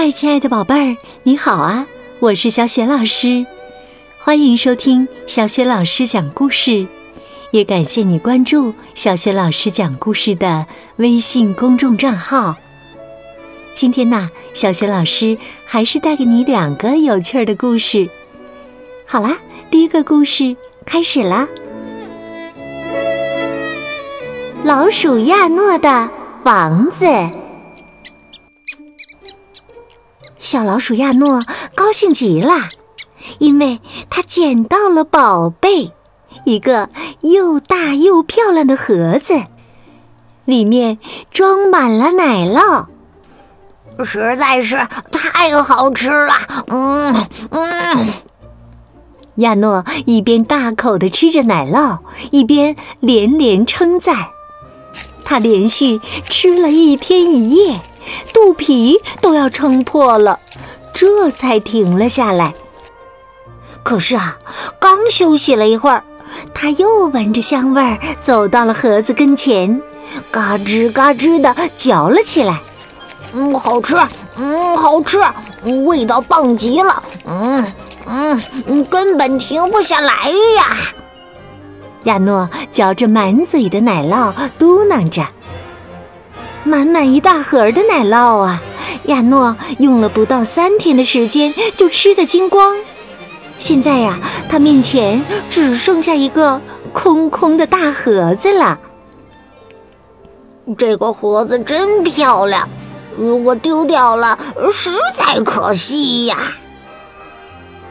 嗨，亲爱的宝贝儿，你好啊！我是小雪老师，欢迎收听小雪老师讲故事，也感谢你关注小雪老师讲故事的微信公众账号。今天呢，小雪老师还是带给你两个有趣的故事。好啦，第一个故事开始啦！老鼠亚诺的房子。小老鼠亚诺高兴极了，因为他捡到了宝贝——一个又大又漂亮的盒子，里面装满了奶酪，实在是太好吃了！嗯嗯。亚诺一边大口的吃着奶酪，一边连连称赞。他连续吃了一天一夜。肚皮都要撑破了，这才停了下来。可是啊，刚休息了一会儿，他又闻着香味儿走到了盒子跟前，嘎吱嘎吱地嚼了起来。嗯，好吃，嗯，好吃，味道棒极了。嗯嗯，根本停不下来呀！亚诺嚼着满嘴的奶酪，嘟囔着。满满一大盒的奶酪啊！亚诺用了不到三天的时间就吃得精光。现在呀，他面前只剩下一个空空的大盒子了。这个盒子真漂亮，如果丢掉了，实在可惜呀。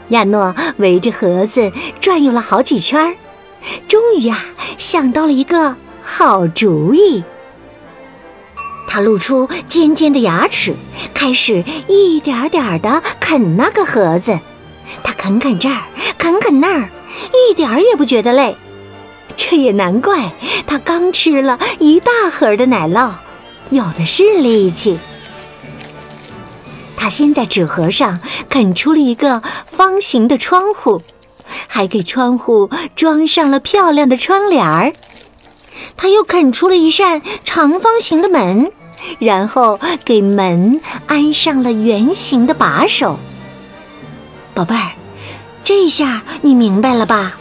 亚诺围着盒子转悠了好几圈，终于呀，想到了一个好主意。露出尖尖的牙齿，开始一点点地啃那个盒子。他啃啃这儿，啃啃那儿，一点儿也不觉得累。这也难怪，他刚吃了一大盒的奶酪，有的是力气。他先在纸盒上啃出了一个方形的窗户，还给窗户装上了漂亮的窗帘儿。他又啃出了一扇长方形的门。然后给门安上了圆形的把手。宝贝儿，这下你明白了吧？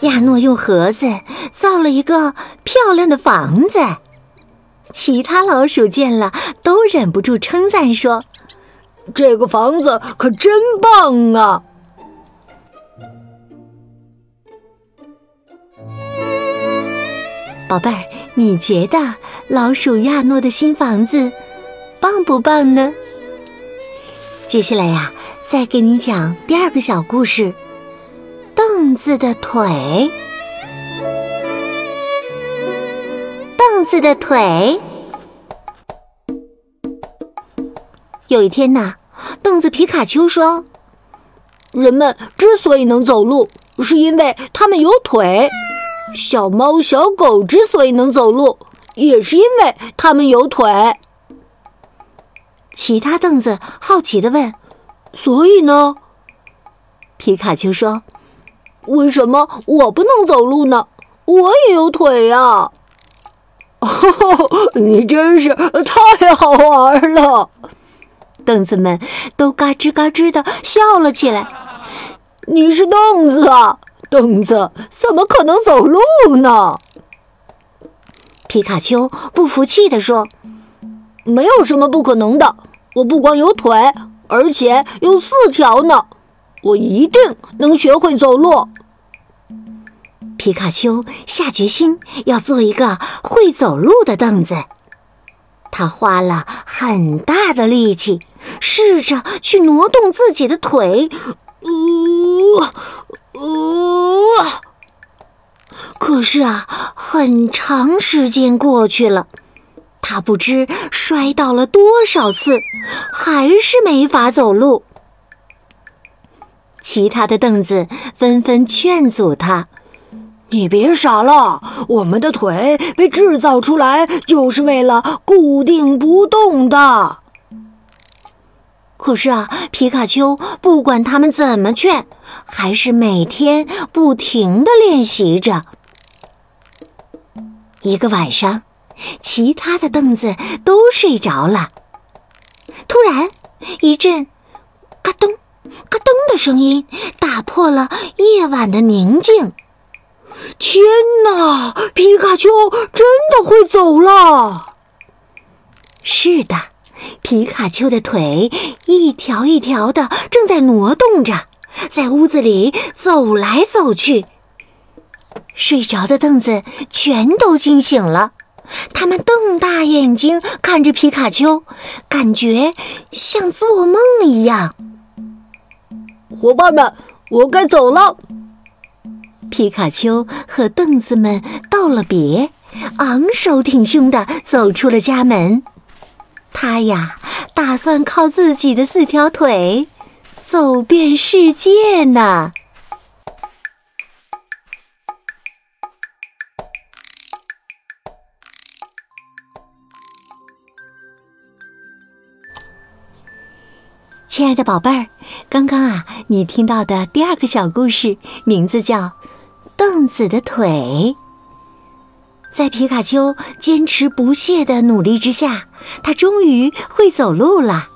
亚诺用盒子造了一个漂亮的房子，其他老鼠见了都忍不住称赞说：“这个房子可真棒啊！”宝贝儿，你觉得老鼠亚诺的新房子棒不棒呢？接下来呀，再给你讲第二个小故事：凳子的腿。凳子的腿。有一天呐，凳子皮卡丘说：“人们之所以能走路，是因为他们有腿。”小猫、小狗之所以能走路，也是因为它们有腿。其他凳子好奇的问：“所以呢？”皮卡丘说：“为什么我不能走路呢？我也有腿呀！” 你真是太好玩了！凳子们都嘎吱嘎吱的笑了起来。你是凳子啊！凳子怎么可能走路呢？皮卡丘不服气地说：“没有什么不可能的，我不光有腿，而且有四条呢，我一定能学会走路。”皮卡丘下决心要做一个会走路的凳子，他花了很大的力气，试着去挪动自己的腿，呜。哦，可是啊，很长时间过去了，他不知摔倒了多少次，还是没法走路。其他的凳子纷纷劝阻他：“你别傻了，我们的腿被制造出来就是为了固定不动的。”可是啊，皮卡丘不管他们怎么劝，还是每天不停的练习着。一个晚上，其他的凳子都睡着了。突然，一阵“嘎噔、嘎噔”的声音打破了夜晚的宁静。天哪！皮卡丘真的会走了！是的，皮卡丘的腿一条一条的正在挪动着，在屋子里走来走去。睡着的凳子全都惊醒了，他们瞪大眼睛看着皮卡丘，感觉像做梦一样。伙伴们，我该走了。皮卡丘和凳子们道了别，昂首挺胸地走出了家门。他呀，打算靠自己的四条腿走遍世界呢。亲爱的宝贝儿，刚刚啊，你听到的第二个小故事名字叫《凳子的腿》。在皮卡丘坚持不懈的努力之下，他终于会走路了。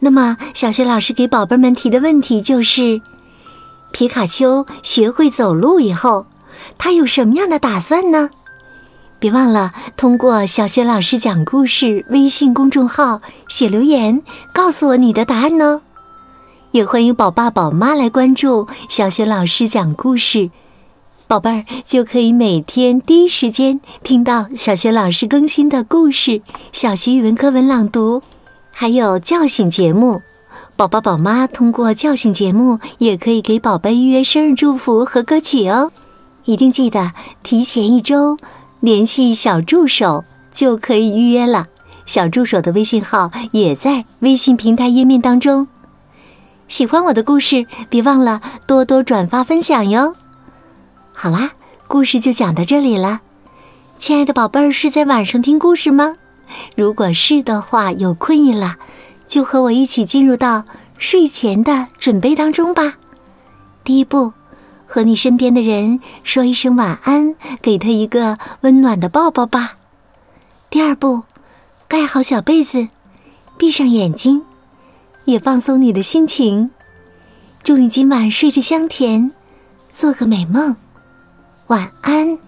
那么，小学老师给宝贝们提的问题就是：皮卡丘学会走路以后，他有什么样的打算呢？别忘了通过“小学老师讲故事”微信公众号写留言，告诉我你的答案哦。也欢迎宝爸宝妈来关注“小学老师讲故事”，宝贝儿就可以每天第一时间听到小学老师更新的故事、小学语文课文朗读，还有叫醒节目。宝宝宝妈通过叫醒节目也可以给宝贝预约生日祝福和歌曲哦。一定记得提前一周。联系小助手就可以预约了，小助手的微信号也在微信平台页面当中。喜欢我的故事，别忘了多多转发分享哟。好啦，故事就讲到这里了。亲爱的宝贝儿，是在晚上听故事吗？如果是的话，有困意了，就和我一起进入到睡前的准备当中吧。第一步。和你身边的人说一声晚安，给他一个温暖的抱抱吧。第二步，盖好小被子，闭上眼睛，也放松你的心情。祝你今晚睡着香甜，做个美梦，晚安。